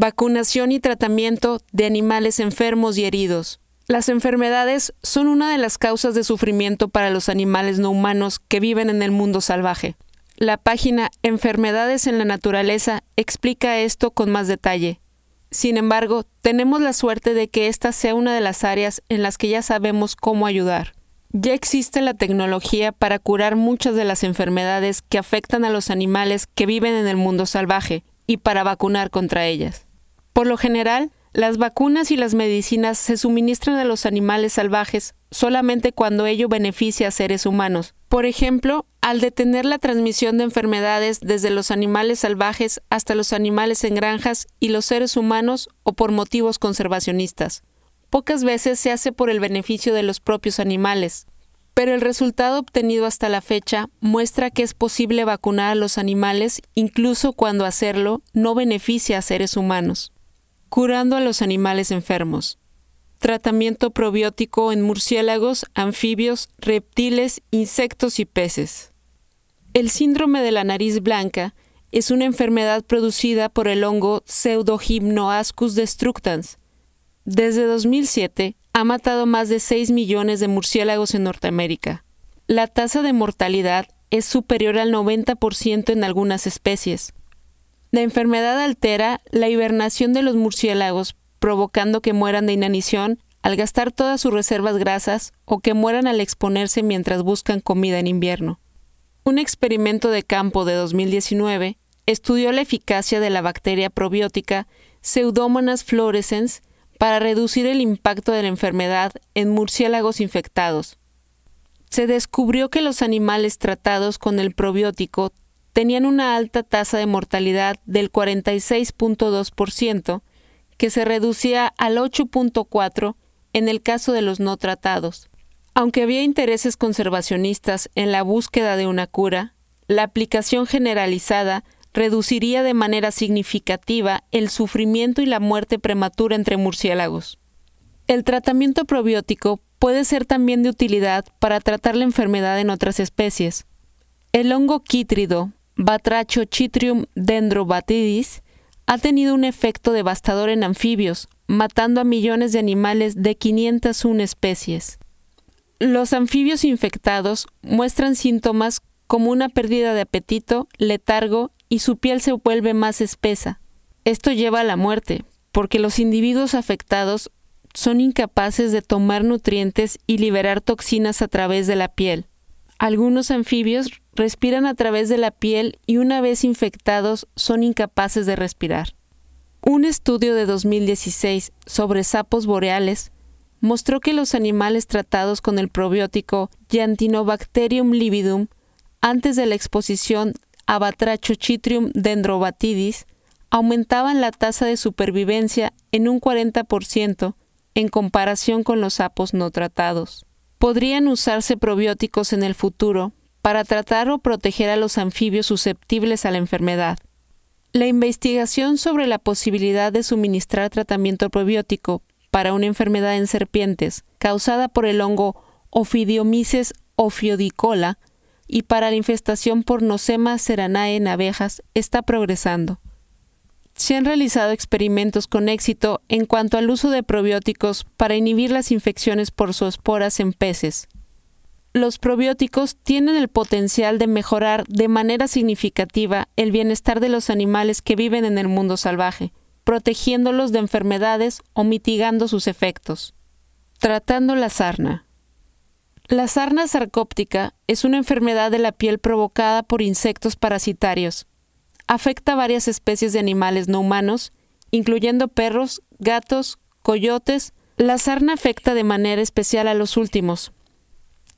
Vacunación y tratamiento de animales enfermos y heridos. Las enfermedades son una de las causas de sufrimiento para los animales no humanos que viven en el mundo salvaje. La página Enfermedades en la Naturaleza explica esto con más detalle. Sin embargo, tenemos la suerte de que esta sea una de las áreas en las que ya sabemos cómo ayudar. Ya existe la tecnología para curar muchas de las enfermedades que afectan a los animales que viven en el mundo salvaje y para vacunar contra ellas. Por lo general, las vacunas y las medicinas se suministran a los animales salvajes solamente cuando ello beneficia a seres humanos. Por ejemplo, al detener la transmisión de enfermedades desde los animales salvajes hasta los animales en granjas y los seres humanos o por motivos conservacionistas. Pocas veces se hace por el beneficio de los propios animales, pero el resultado obtenido hasta la fecha muestra que es posible vacunar a los animales incluso cuando hacerlo no beneficia a seres humanos curando a los animales enfermos. Tratamiento probiótico en murciélagos, anfibios, reptiles, insectos y peces. El síndrome de la nariz blanca es una enfermedad producida por el hongo Pseudohypnoascus destructans. Desde 2007 ha matado más de 6 millones de murciélagos en Norteamérica. La tasa de mortalidad es superior al 90% en algunas especies. La enfermedad altera la hibernación de los murciélagos, provocando que mueran de inanición al gastar todas sus reservas grasas o que mueran al exponerse mientras buscan comida en invierno. Un experimento de campo de 2019 estudió la eficacia de la bacteria probiótica Pseudomonas fluorescens para reducir el impacto de la enfermedad en murciélagos infectados. Se descubrió que los animales tratados con el probiótico tenían una alta tasa de mortalidad del 46.2%, que se reducía al 8.4% en el caso de los no tratados. Aunque había intereses conservacionistas en la búsqueda de una cura, la aplicación generalizada reduciría de manera significativa el sufrimiento y la muerte prematura entre murciélagos. El tratamiento probiótico puede ser también de utilidad para tratar la enfermedad en otras especies. El hongo quítrido Batrachochitrium dendrobatidis ha tenido un efecto devastador en anfibios, matando a millones de animales de 501 especies. Los anfibios infectados muestran síntomas como una pérdida de apetito, letargo y su piel se vuelve más espesa. Esto lleva a la muerte, porque los individuos afectados son incapaces de tomar nutrientes y liberar toxinas a través de la piel. Algunos anfibios respiran a través de la piel y una vez infectados son incapaces de respirar. Un estudio de 2016 sobre sapos boreales mostró que los animales tratados con el probiótico Yantinobacterium lividum antes de la exposición a Batrachochitrium dendrobatidis aumentaban la tasa de supervivencia en un 40% en comparación con los sapos no tratados. Podrían usarse probióticos en el futuro para tratar o proteger a los anfibios susceptibles a la enfermedad. La investigación sobre la posibilidad de suministrar tratamiento probiótico para una enfermedad en serpientes causada por el hongo Ophidiomices ophiodicola y para la infestación por Nosema seranae en abejas está progresando. Se han realizado experimentos con éxito en cuanto al uso de probióticos para inhibir las infecciones por zoosporas en peces los probióticos tienen el potencial de mejorar de manera significativa el bienestar de los animales que viven en el mundo salvaje, protegiéndolos de enfermedades o mitigando sus efectos. Tratando la sarna. La sarna sarcóptica es una enfermedad de la piel provocada por insectos parasitarios. Afecta a varias especies de animales no humanos, incluyendo perros, gatos, coyotes. La sarna afecta de manera especial a los últimos,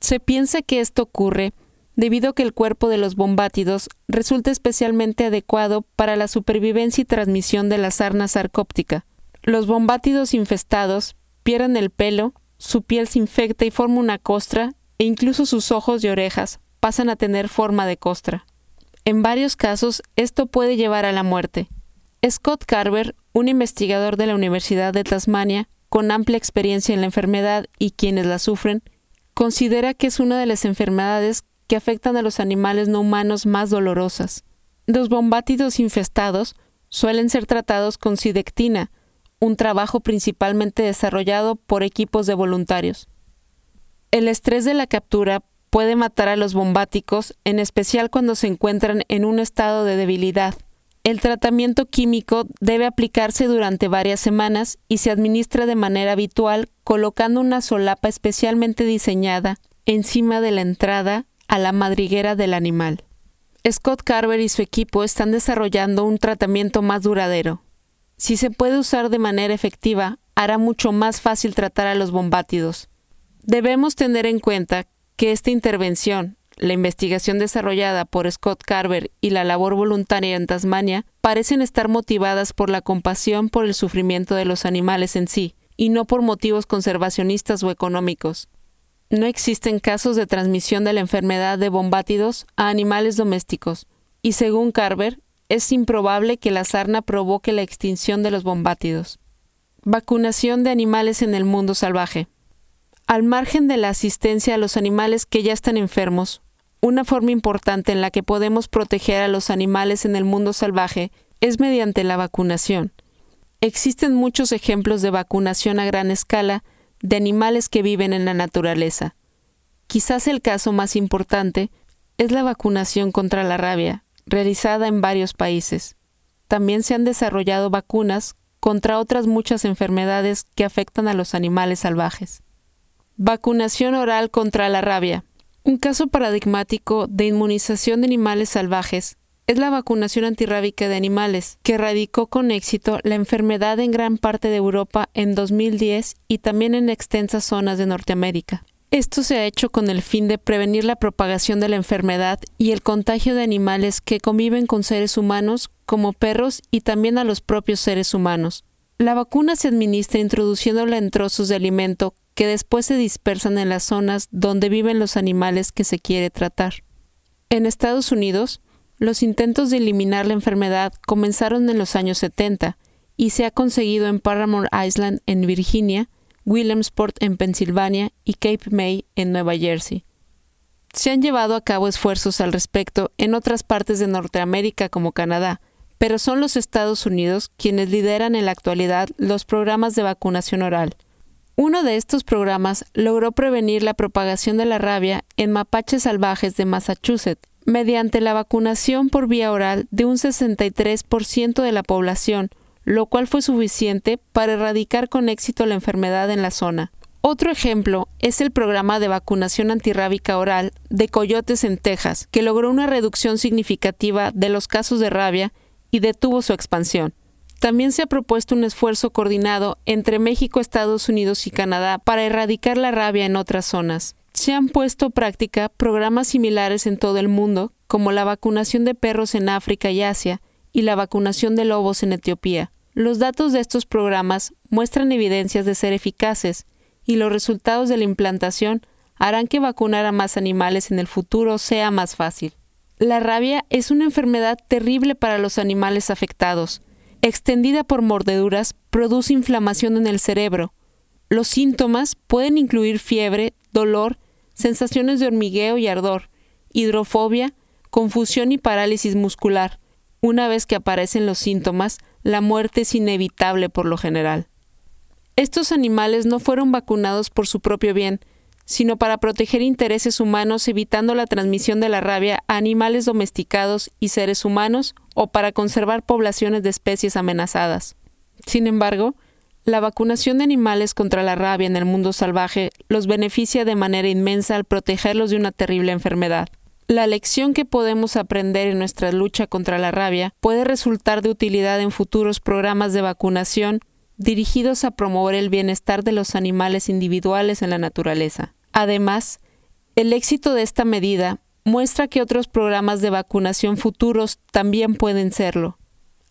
se piensa que esto ocurre debido a que el cuerpo de los bombátidos resulta especialmente adecuado para la supervivencia y transmisión de la sarna sarcóptica. Los bombátidos infestados pierden el pelo, su piel se infecta y forma una costra, e incluso sus ojos y orejas pasan a tener forma de costra. En varios casos, esto puede llevar a la muerte. Scott Carver, un investigador de la Universidad de Tasmania, con amplia experiencia en la enfermedad y quienes la sufren, considera que es una de las enfermedades que afectan a los animales no humanos más dolorosas. Los bombátidos infestados suelen ser tratados con sidectina, un trabajo principalmente desarrollado por equipos de voluntarios. El estrés de la captura puede matar a los bombáticos, en especial cuando se encuentran en un estado de debilidad. El tratamiento químico debe aplicarse durante varias semanas y se administra de manera habitual colocando una solapa especialmente diseñada encima de la entrada a la madriguera del animal. Scott Carver y su equipo están desarrollando un tratamiento más duradero. Si se puede usar de manera efectiva, hará mucho más fácil tratar a los bombátidos. Debemos tener en cuenta que esta intervención, la investigación desarrollada por Scott Carver y la labor voluntaria en Tasmania parecen estar motivadas por la compasión por el sufrimiento de los animales en sí, y no por motivos conservacionistas o económicos. No existen casos de transmisión de la enfermedad de bombátidos a animales domésticos, y según Carver, es improbable que la sarna provoque la extinción de los bombátidos. Vacunación de animales en el mundo salvaje. Al margen de la asistencia a los animales que ya están enfermos, una forma importante en la que podemos proteger a los animales en el mundo salvaje es mediante la vacunación. Existen muchos ejemplos de vacunación a gran escala de animales que viven en la naturaleza. Quizás el caso más importante es la vacunación contra la rabia, realizada en varios países. También se han desarrollado vacunas contra otras muchas enfermedades que afectan a los animales salvajes. Vacunación oral contra la rabia. Un caso paradigmático de inmunización de animales salvajes es la vacunación antirrábica de animales, que erradicó con éxito la enfermedad en gran parte de Europa en 2010 y también en extensas zonas de Norteamérica. Esto se ha hecho con el fin de prevenir la propagación de la enfermedad y el contagio de animales que conviven con seres humanos, como perros y también a los propios seres humanos. La vacuna se administra introduciéndola en trozos de alimento que después se dispersan en las zonas donde viven los animales que se quiere tratar. En Estados Unidos, los intentos de eliminar la enfermedad comenzaron en los años 70 y se ha conseguido en Paramount Island en Virginia, Williamsport en Pensilvania y Cape May en Nueva Jersey. Se han llevado a cabo esfuerzos al respecto en otras partes de Norteamérica como Canadá, pero son los Estados Unidos quienes lideran en la actualidad los programas de vacunación oral. Uno de estos programas logró prevenir la propagación de la rabia en mapaches salvajes de Massachusetts mediante la vacunación por vía oral de un 63% de la población, lo cual fue suficiente para erradicar con éxito la enfermedad en la zona. Otro ejemplo es el programa de vacunación antirrábica oral de coyotes en Texas, que logró una reducción significativa de los casos de rabia y detuvo su expansión. También se ha propuesto un esfuerzo coordinado entre México, Estados Unidos y Canadá para erradicar la rabia en otras zonas. Se han puesto práctica programas similares en todo el mundo, como la vacunación de perros en África y Asia y la vacunación de lobos en Etiopía. Los datos de estos programas muestran evidencias de ser eficaces y los resultados de la implantación harán que vacunar a más animales en el futuro sea más fácil. La rabia es una enfermedad terrible para los animales afectados, extendida por mordeduras, produce inflamación en el cerebro. Los síntomas pueden incluir fiebre, dolor, sensaciones de hormigueo y ardor, hidrofobia, confusión y parálisis muscular. Una vez que aparecen los síntomas, la muerte es inevitable por lo general. Estos animales no fueron vacunados por su propio bien, sino para proteger intereses humanos evitando la transmisión de la rabia a animales domesticados y seres humanos o para conservar poblaciones de especies amenazadas. Sin embargo, la vacunación de animales contra la rabia en el mundo salvaje los beneficia de manera inmensa al protegerlos de una terrible enfermedad. La lección que podemos aprender en nuestra lucha contra la rabia puede resultar de utilidad en futuros programas de vacunación dirigidos a promover el bienestar de los animales individuales en la naturaleza. Además, el éxito de esta medida muestra que otros programas de vacunación futuros también pueden serlo.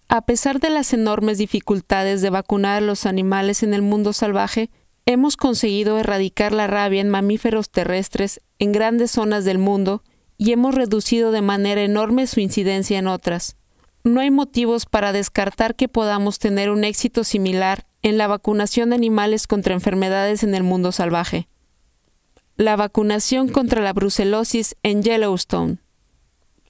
A pesar de las enormes dificultades de vacunar a los animales en el mundo salvaje, hemos conseguido erradicar la rabia en mamíferos terrestres en grandes zonas del mundo y hemos reducido de manera enorme su incidencia en otras no hay motivos para descartar que podamos tener un éxito similar en la vacunación de animales contra enfermedades en el mundo salvaje. La vacunación contra la brucelosis en Yellowstone.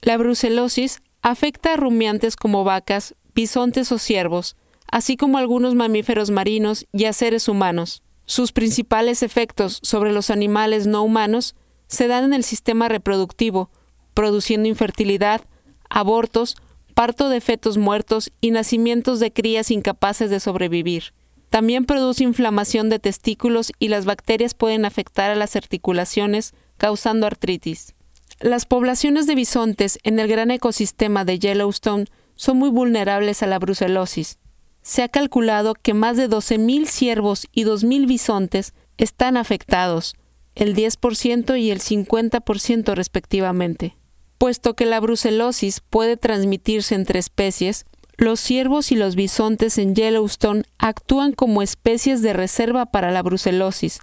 La brucelosis afecta a rumiantes como vacas, bisontes o ciervos, así como algunos mamíferos marinos y a seres humanos. Sus principales efectos sobre los animales no humanos se dan en el sistema reproductivo, produciendo infertilidad, abortos, parto de fetos muertos y nacimientos de crías incapaces de sobrevivir. También produce inflamación de testículos y las bacterias pueden afectar a las articulaciones, causando artritis. Las poblaciones de bisontes en el gran ecosistema de Yellowstone son muy vulnerables a la brucelosis. Se ha calculado que más de 12.000 ciervos y 2.000 bisontes están afectados, el 10% y el 50% respectivamente. Puesto que la brucelosis puede transmitirse entre especies, los ciervos y los bisontes en Yellowstone actúan como especies de reserva para la brucelosis.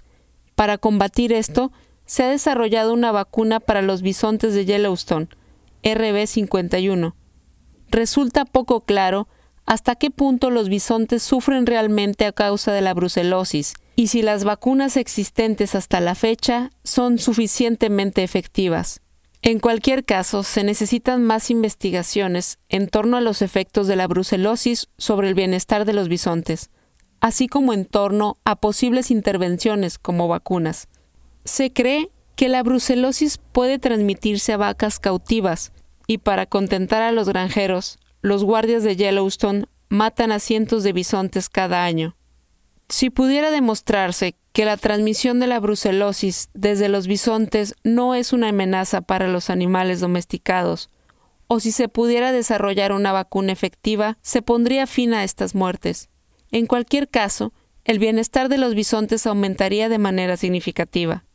Para combatir esto, se ha desarrollado una vacuna para los bisontes de Yellowstone, RB51. Resulta poco claro hasta qué punto los bisontes sufren realmente a causa de la brucelosis y si las vacunas existentes hasta la fecha son suficientemente efectivas. En cualquier caso, se necesitan más investigaciones en torno a los efectos de la brucelosis sobre el bienestar de los bisontes, así como en torno a posibles intervenciones como vacunas. Se cree que la brucelosis puede transmitirse a vacas cautivas y para contentar a los granjeros, los guardias de Yellowstone matan a cientos de bisontes cada año. Si pudiera demostrarse que la transmisión de la brucelosis desde los bisontes no es una amenaza para los animales domesticados, o si se pudiera desarrollar una vacuna efectiva, se pondría fin a estas muertes. En cualquier caso, el bienestar de los bisontes aumentaría de manera significativa.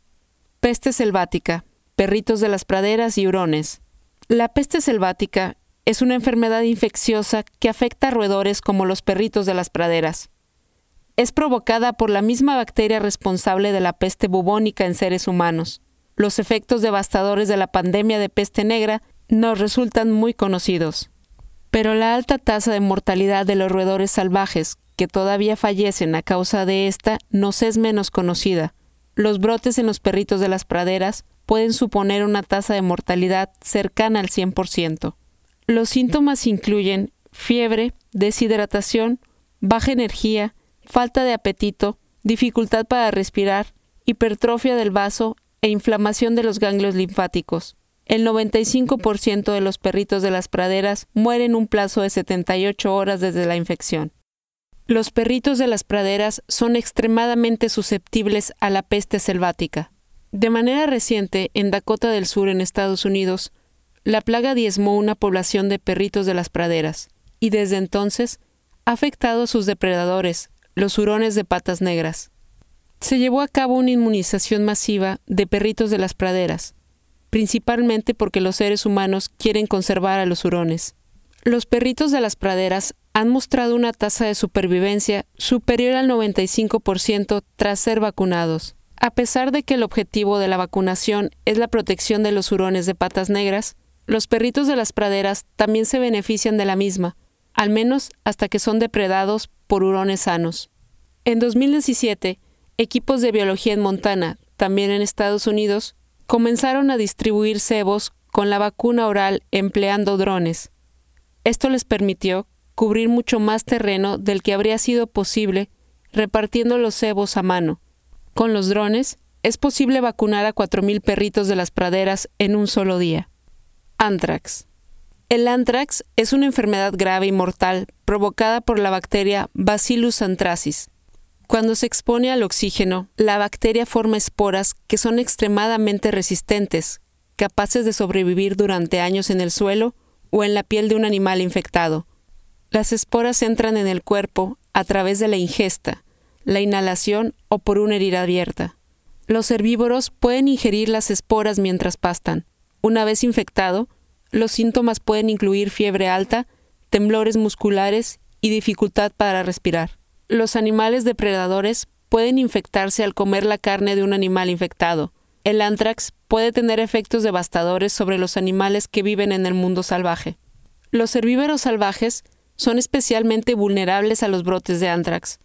Peste selvática, perritos de las praderas y hurones. La peste selvática es una enfermedad infecciosa que afecta a roedores como los perritos de las praderas. Es provocada por la misma bacteria responsable de la peste bubónica en seres humanos. Los efectos devastadores de la pandemia de peste negra nos resultan muy conocidos. Pero la alta tasa de mortalidad de los roedores salvajes que todavía fallecen a causa de esta nos es menos conocida. Los brotes en los perritos de las praderas pueden suponer una tasa de mortalidad cercana al 100%. Los síntomas incluyen fiebre, deshidratación, baja energía, falta de apetito, dificultad para respirar, hipertrofia del vaso e inflamación de los ganglios linfáticos. El 95% de los perritos de las praderas mueren en un plazo de 78 horas desde la infección. Los perritos de las praderas son extremadamente susceptibles a la peste selvática. De manera reciente, en Dakota del Sur, en Estados Unidos, la plaga diezmó una población de perritos de las praderas, y desde entonces ha afectado a sus depredadores, los hurones de patas negras. Se llevó a cabo una inmunización masiva de perritos de las praderas, principalmente porque los seres humanos quieren conservar a los hurones. Los perritos de las praderas han mostrado una tasa de supervivencia superior al 95% tras ser vacunados. A pesar de que el objetivo de la vacunación es la protección de los hurones de patas negras, los perritos de las praderas también se benefician de la misma, al menos hasta que son depredados por hurones sanos. En 2017, equipos de biología en Montana, también en Estados Unidos, comenzaron a distribuir cebos con la vacuna oral empleando drones. Esto les permitió cubrir mucho más terreno del que habría sido posible repartiendo los cebos a mano. Con los drones, es posible vacunar a 4.000 perritos de las praderas en un solo día. Antrax. El antrax es una enfermedad grave y mortal provocada por la bacteria Bacillus anthracis. Cuando se expone al oxígeno, la bacteria forma esporas que son extremadamente resistentes, capaces de sobrevivir durante años en el suelo o en la piel de un animal infectado. Las esporas entran en el cuerpo a través de la ingesta, la inhalación o por una herida abierta. Los herbívoros pueden ingerir las esporas mientras pastan. Una vez infectado, los síntomas pueden incluir fiebre alta, temblores musculares y dificultad para respirar. Los animales depredadores pueden infectarse al comer la carne de un animal infectado. El anthrax puede tener efectos devastadores sobre los animales que viven en el mundo salvaje. Los herbívoros salvajes son especialmente vulnerables a los brotes de anthrax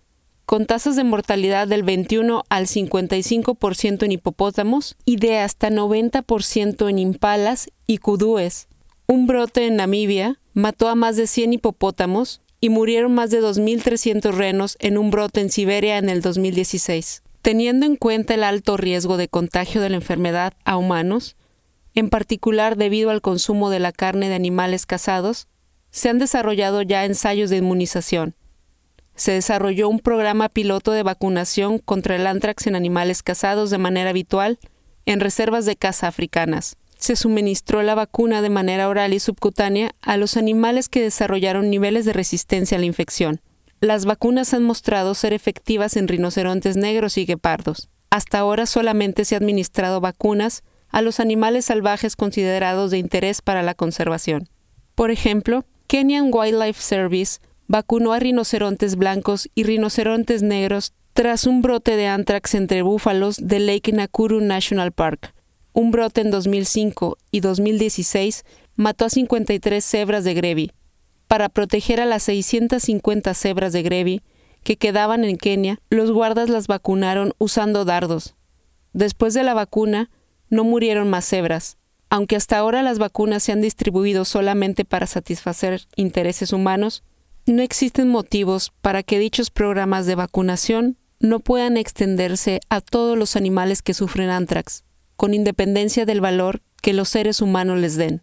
con tasas de mortalidad del 21 al 55% en hipopótamos y de hasta 90% en impalas y kudúes. Un brote en Namibia mató a más de 100 hipopótamos y murieron más de 2.300 renos en un brote en Siberia en el 2016. Teniendo en cuenta el alto riesgo de contagio de la enfermedad a humanos, en particular debido al consumo de la carne de animales cazados, se han desarrollado ya ensayos de inmunización. Se desarrolló un programa piloto de vacunación contra el antrax en animales cazados de manera habitual en reservas de caza africanas. Se suministró la vacuna de manera oral y subcutánea a los animales que desarrollaron niveles de resistencia a la infección. Las vacunas han mostrado ser efectivas en rinocerontes negros y guepardos. Hasta ahora solamente se ha administrado vacunas a los animales salvajes considerados de interés para la conservación. Por ejemplo, Kenyan Wildlife Service vacunó a rinocerontes blancos y rinocerontes negros tras un brote de anthrax entre búfalos de Lake Nakuru National Park. Un brote en 2005 y 2016 mató a 53 cebras de Grevi, para proteger a las 650 cebras de Grevi que quedaban en Kenia, los guardas las vacunaron usando dardos. Después de la vacuna, no murieron más cebras. Aunque hasta ahora las vacunas se han distribuido solamente para satisfacer intereses humanos, no existen motivos para que dichos programas de vacunación no puedan extenderse a todos los animales que sufren anthrax, con independencia del valor que los seres humanos les den.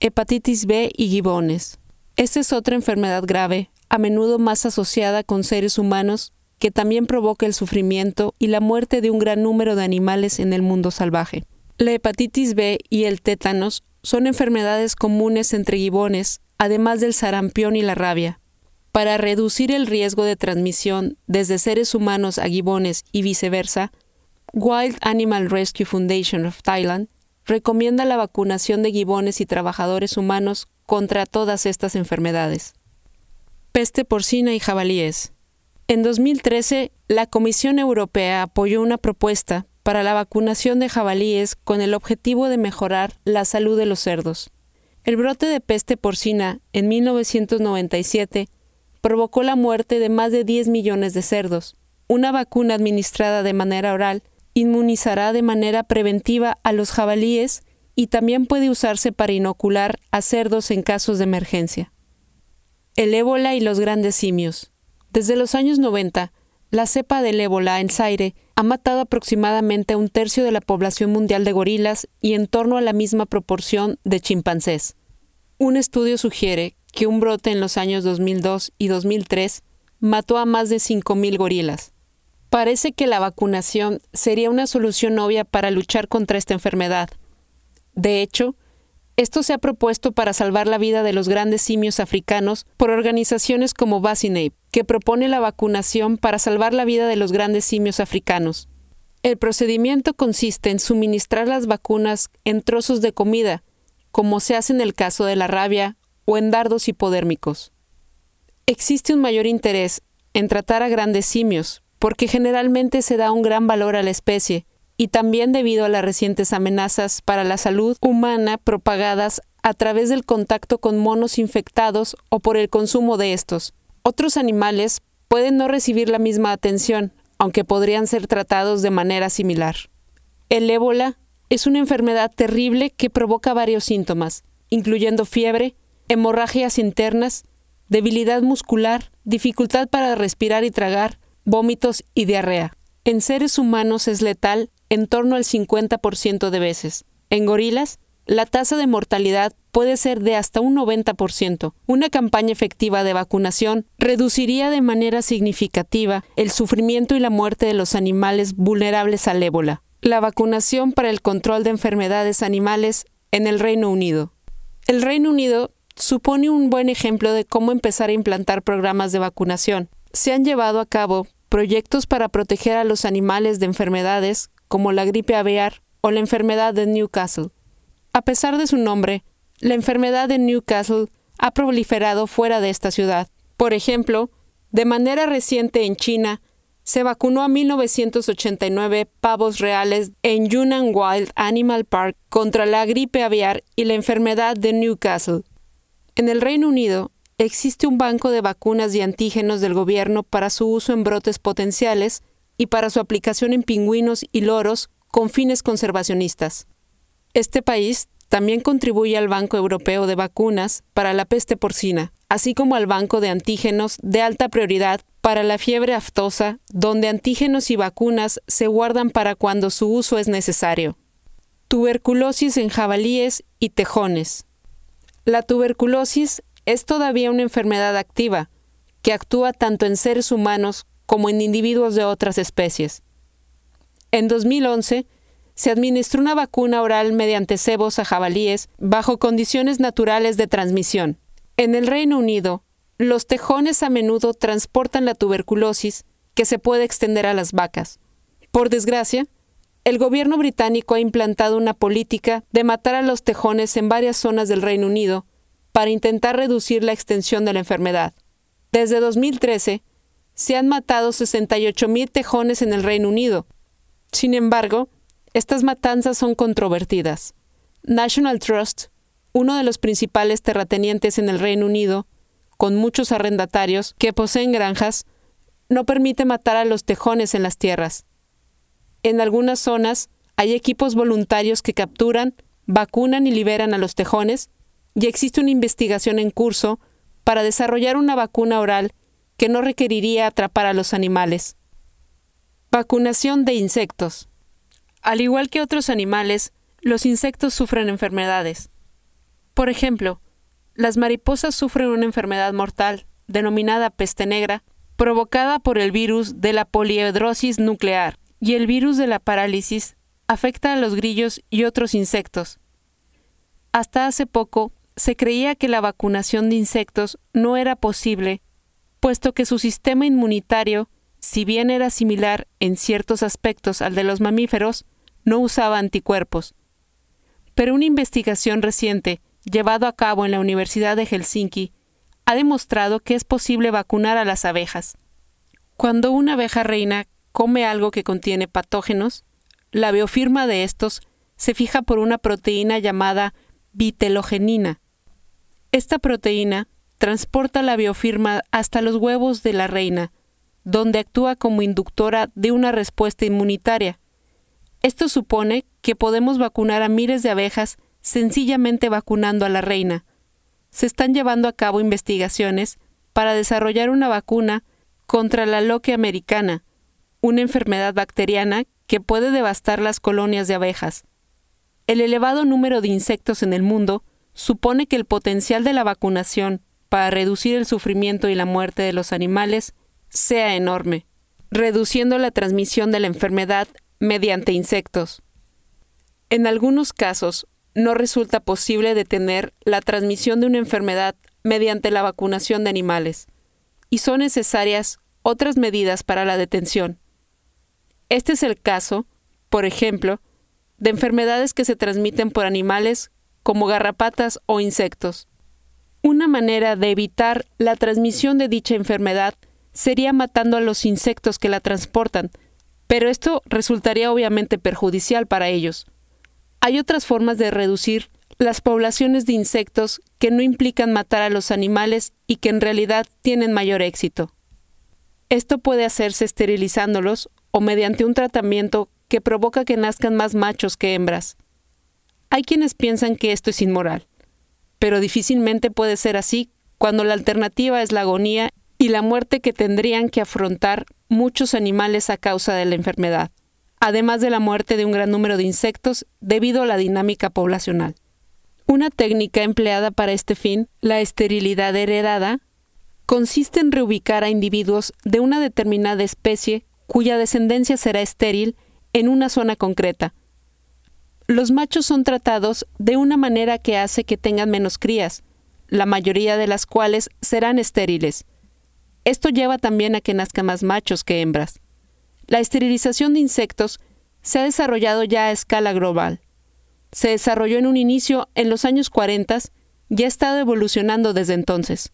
Hepatitis B y gibones. Esta es otra enfermedad grave, a menudo más asociada con seres humanos, que también provoca el sufrimiento y la muerte de un gran número de animales en el mundo salvaje. La hepatitis B y el tétanos son enfermedades comunes entre gibones, además del sarampión y la rabia. Para reducir el riesgo de transmisión desde seres humanos a gibones y viceversa, Wild Animal Rescue Foundation of Thailand recomienda la vacunación de gibones y trabajadores humanos contra todas estas enfermedades. Peste porcina y jabalíes. En 2013, la Comisión Europea apoyó una propuesta para la vacunación de jabalíes con el objetivo de mejorar la salud de los cerdos. El brote de peste porcina en 1997 provocó la muerte de más de 10 millones de cerdos. Una vacuna administrada de manera oral inmunizará de manera preventiva a los jabalíes y también puede usarse para inocular a cerdos en casos de emergencia. El ébola y los grandes simios. Desde los años 90, la cepa del ébola en Zaire ha matado aproximadamente un tercio de la población mundial de gorilas y en torno a la misma proporción de chimpancés. Un estudio sugiere que un brote en los años 2002 y 2003 mató a más de 5.000 gorilas. Parece que la vacunación sería una solución obvia para luchar contra esta enfermedad, de hecho, esto se ha propuesto para salvar la vida de los grandes simios africanos por organizaciones como Vaccinate, que propone la vacunación para salvar la vida de los grandes simios africanos. El procedimiento consiste en suministrar las vacunas en trozos de comida, como se hace en el caso de la rabia o en dardos hipodérmicos. Existe un mayor interés en tratar a grandes simios, porque generalmente se da un gran valor a la especie, y también debido a las recientes amenazas para la salud humana propagadas a través del contacto con monos infectados o por el consumo de estos. Otros animales pueden no recibir la misma atención, aunque podrían ser tratados de manera similar. El ébola es una enfermedad terrible que provoca varios síntomas, incluyendo fiebre, hemorragias internas, debilidad muscular, dificultad para respirar y tragar, vómitos y diarrea. En seres humanos es letal en torno al 50% de veces. En gorilas, la tasa de mortalidad puede ser de hasta un 90%. Una campaña efectiva de vacunación reduciría de manera significativa el sufrimiento y la muerte de los animales vulnerables al ébola. La vacunación para el control de enfermedades animales en el Reino Unido. El Reino Unido supone un buen ejemplo de cómo empezar a implantar programas de vacunación. Se han llevado a cabo proyectos para proteger a los animales de enfermedades como la gripe aviar o la enfermedad de Newcastle. A pesar de su nombre, la enfermedad de Newcastle ha proliferado fuera de esta ciudad. Por ejemplo, de manera reciente en China, se vacunó a 1989 pavos reales en Yunnan Wild Animal Park contra la gripe aviar y la enfermedad de Newcastle. En el Reino Unido, existe un banco de vacunas y antígenos del gobierno para su uso en brotes potenciales y para su aplicación en pingüinos y loros con fines conservacionistas. Este país también contribuye al Banco Europeo de Vacunas para la peste porcina, así como al Banco de Antígenos de alta prioridad para la fiebre aftosa, donde antígenos y vacunas se guardan para cuando su uso es necesario. Tuberculosis en jabalíes y tejones. La tuberculosis es todavía una enfermedad activa, que actúa tanto en seres humanos como en individuos de otras especies. En 2011, se administró una vacuna oral mediante cebos a jabalíes bajo condiciones naturales de transmisión. En el Reino Unido, los tejones a menudo transportan la tuberculosis que se puede extender a las vacas. Por desgracia, el gobierno británico ha implantado una política de matar a los tejones en varias zonas del Reino Unido para intentar reducir la extensión de la enfermedad. Desde 2013, se han matado 68.000 tejones en el Reino Unido. Sin embargo, estas matanzas son controvertidas. National Trust, uno de los principales terratenientes en el Reino Unido, con muchos arrendatarios que poseen granjas, no permite matar a los tejones en las tierras. En algunas zonas hay equipos voluntarios que capturan, vacunan y liberan a los tejones, y existe una investigación en curso para desarrollar una vacuna oral que no requeriría atrapar a los animales. Vacunación de insectos. Al igual que otros animales, los insectos sufren enfermedades. Por ejemplo, las mariposas sufren una enfermedad mortal, denominada peste negra, provocada por el virus de la poliedrosis nuclear, y el virus de la parálisis afecta a los grillos y otros insectos. Hasta hace poco se creía que la vacunación de insectos no era posible, puesto que su sistema inmunitario, si bien era similar en ciertos aspectos al de los mamíferos, no usaba anticuerpos. Pero una investigación reciente llevado a cabo en la Universidad de Helsinki, ha demostrado que es posible vacunar a las abejas. Cuando una abeja reina come algo que contiene patógenos, la biofirma de estos se fija por una proteína llamada vitelogenina. Esta proteína transporta la biofirma hasta los huevos de la reina, donde actúa como inductora de una respuesta inmunitaria. Esto supone que podemos vacunar a miles de abejas sencillamente vacunando a la reina. Se están llevando a cabo investigaciones para desarrollar una vacuna contra la loque americana, una enfermedad bacteriana que puede devastar las colonias de abejas. El elevado número de insectos en el mundo supone que el potencial de la vacunación para reducir el sufrimiento y la muerte de los animales sea enorme, reduciendo la transmisión de la enfermedad mediante insectos. En algunos casos, no resulta posible detener la transmisión de una enfermedad mediante la vacunación de animales, y son necesarias otras medidas para la detención. Este es el caso, por ejemplo, de enfermedades que se transmiten por animales como garrapatas o insectos. Una manera de evitar la transmisión de dicha enfermedad sería matando a los insectos que la transportan, pero esto resultaría obviamente perjudicial para ellos. Hay otras formas de reducir las poblaciones de insectos que no implican matar a los animales y que en realidad tienen mayor éxito. Esto puede hacerse esterilizándolos o mediante un tratamiento que provoca que nazcan más machos que hembras. Hay quienes piensan que esto es inmoral, pero difícilmente puede ser así cuando la alternativa es la agonía y la muerte que tendrían que afrontar muchos animales a causa de la enfermedad además de la muerte de un gran número de insectos debido a la dinámica poblacional. Una técnica empleada para este fin, la esterilidad heredada, consiste en reubicar a individuos de una determinada especie cuya descendencia será estéril en una zona concreta. Los machos son tratados de una manera que hace que tengan menos crías, la mayoría de las cuales serán estériles. Esto lleva también a que nazcan más machos que hembras. La esterilización de insectos se ha desarrollado ya a escala global. Se desarrolló en un inicio en los años 40 y ha estado evolucionando desde entonces.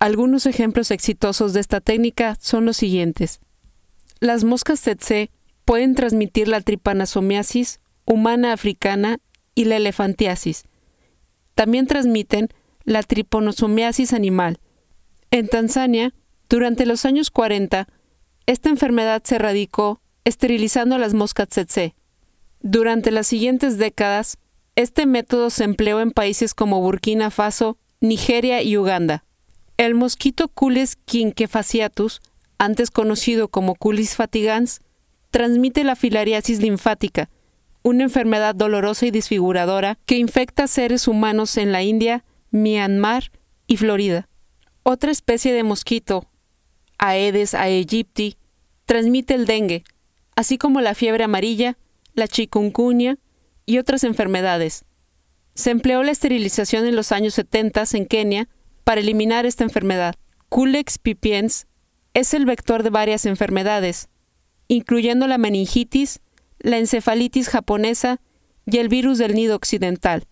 Algunos ejemplos exitosos de esta técnica son los siguientes. Las moscas tsetse pueden transmitir la tripanosomiasis humana africana y la elefantiasis. También transmiten la tripanosomiasis animal. En Tanzania, durante los años 40, esta enfermedad se erradicó esterilizando a las moscas tsetse. Durante las siguientes décadas, Este método se empleó en países como Burkina Faso, Nigeria y Uganda. El mosquito Cules quinquefasciatus, antes conocido como Culis fatigans, transmite la filariasis linfática, una enfermedad dolorosa y desfiguradora que infecta a seres humanos en la India, Myanmar y Florida. Otra especie de mosquito, Aedes aegypti, transmite el dengue, así como la fiebre amarilla, la chikungunya y otras enfermedades. Se empleó la esterilización en los años 70 en Kenia para eliminar esta enfermedad. Culex pipiens es el vector de varias enfermedades, incluyendo la meningitis, la encefalitis japonesa y el virus del nido occidental.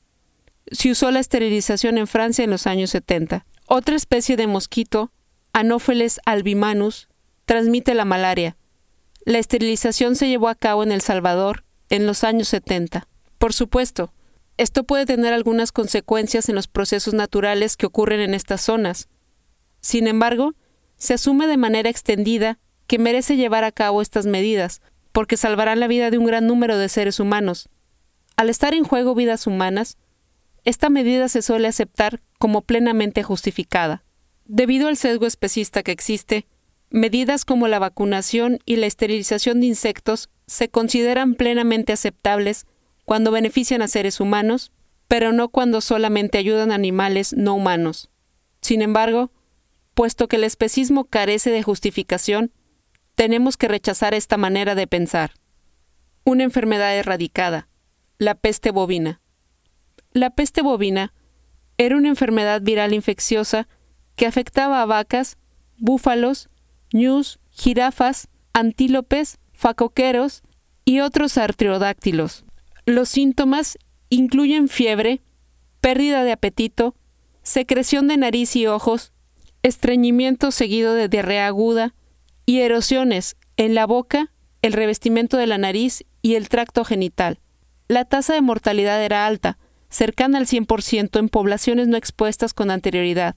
Se usó la esterilización en Francia en los años 70. Otra especie de mosquito, Anopheles albimanus, transmite la malaria. La esterilización se llevó a cabo en El Salvador en los años 70. Por supuesto, esto puede tener algunas consecuencias en los procesos naturales que ocurren en estas zonas. Sin embargo, se asume de manera extendida que merece llevar a cabo estas medidas, porque salvarán la vida de un gran número de seres humanos. Al estar en juego vidas humanas, esta medida se suele aceptar como plenamente justificada. Debido al sesgo especista que existe, medidas como la vacunación y la esterilización de insectos se consideran plenamente aceptables cuando benefician a seres humanos, pero no cuando solamente ayudan a animales no humanos. Sin embargo, puesto que el especismo carece de justificación, tenemos que rechazar esta manera de pensar. Una enfermedad erradicada, la peste bovina. La peste bovina era una enfermedad viral infecciosa que afectaba a vacas, búfalos, ñus, jirafas, antílopes, facoqueros y otros artriodáctilos. Los síntomas incluyen fiebre, pérdida de apetito, secreción de nariz y ojos, estreñimiento seguido de diarrea aguda y erosiones en la boca, el revestimiento de la nariz y el tracto genital. La tasa de mortalidad era alta, cercana al 100% en poblaciones no expuestas con anterioridad.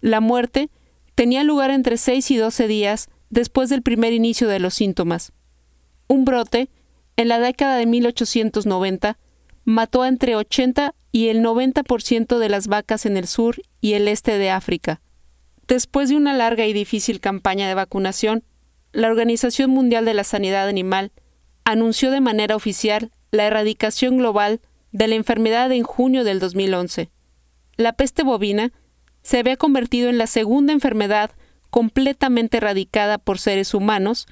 La muerte tenía lugar entre 6 y 12 días después del primer inicio de los síntomas. Un brote, en la década de 1890, mató a entre 80 y el 90% de las vacas en el sur y el este de África. Después de una larga y difícil campaña de vacunación, la Organización Mundial de la Sanidad Animal anunció de manera oficial la erradicación global de la enfermedad en junio del 2011. La peste bovina se había convertido en la segunda enfermedad completamente erradicada por seres humanos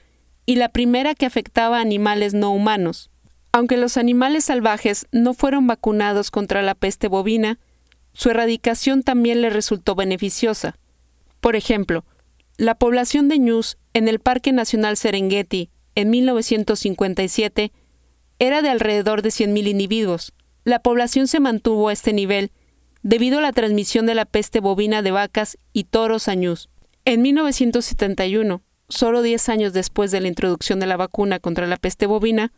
y la primera que afectaba a animales no humanos. Aunque los animales salvajes no fueron vacunados contra la peste bovina, su erradicación también le resultó beneficiosa. Por ejemplo, la población de ñus en el Parque Nacional Serengeti en 1957 era de alrededor de 100.000 individuos. La población se mantuvo a este nivel debido a la transmisión de la peste bovina de vacas y toros a ñus. En 1971, solo 10 años después de la introducción de la vacuna contra la peste bovina,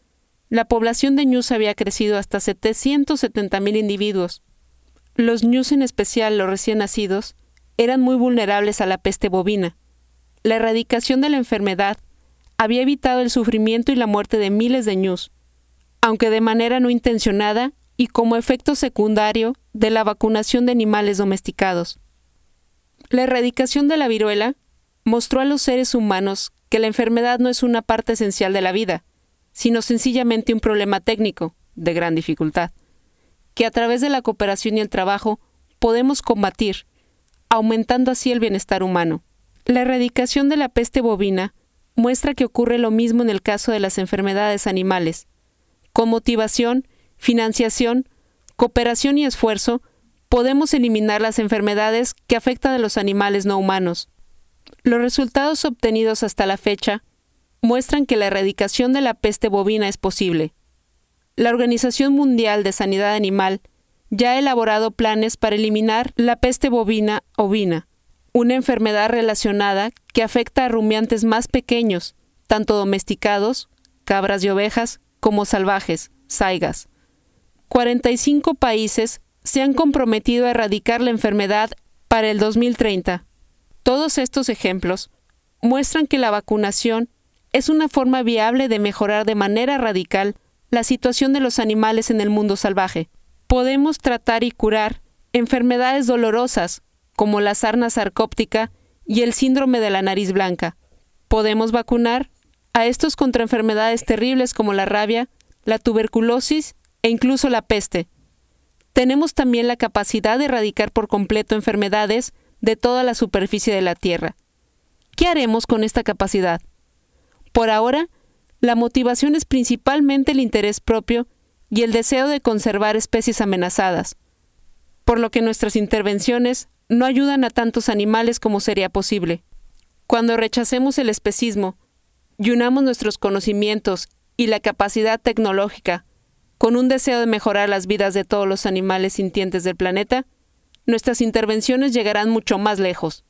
la población de ñus había crecido hasta 770.000 individuos. Los ñus, en especial los recién nacidos, eran muy vulnerables a la peste bovina. La erradicación de la enfermedad había evitado el sufrimiento y la muerte de miles de ñus, aunque de manera no intencionada y como efecto secundario de la vacunación de animales domesticados. La erradicación de la viruela mostró a los seres humanos que la enfermedad no es una parte esencial de la vida, sino sencillamente un problema técnico, de gran dificultad, que a través de la cooperación y el trabajo podemos combatir, aumentando así el bienestar humano. La erradicación de la peste bovina muestra que ocurre lo mismo en el caso de las enfermedades animales. Con motivación, financiación, cooperación y esfuerzo, podemos eliminar las enfermedades que afectan a los animales no humanos. Los resultados obtenidos hasta la fecha muestran que la erradicación de la peste bovina es posible. La Organización Mundial de Sanidad Animal ya ha elaborado planes para eliminar la peste bovina ovina, una enfermedad relacionada que afecta a rumiantes más pequeños, tanto domesticados, cabras y ovejas, como salvajes, saigas. 45 países se han comprometido a erradicar la enfermedad para el 2030. Todos estos ejemplos muestran que la vacunación es una forma viable de mejorar de manera radical la situación de los animales en el mundo salvaje. Podemos tratar y curar enfermedades dolorosas como la sarna sarcóptica y el síndrome de la nariz blanca. Podemos vacunar a estos contra enfermedades terribles como la rabia, la tuberculosis e incluso la peste. Tenemos también la capacidad de erradicar por completo enfermedades de toda la superficie de la Tierra. ¿Qué haremos con esta capacidad? Por ahora, la motivación es principalmente el interés propio y el deseo de conservar especies amenazadas, por lo que nuestras intervenciones no ayudan a tantos animales como sería posible. Cuando rechacemos el especismo y unamos nuestros conocimientos y la capacidad tecnológica con un deseo de mejorar las vidas de todos los animales sintientes del planeta, nuestras intervenciones llegarán mucho más lejos.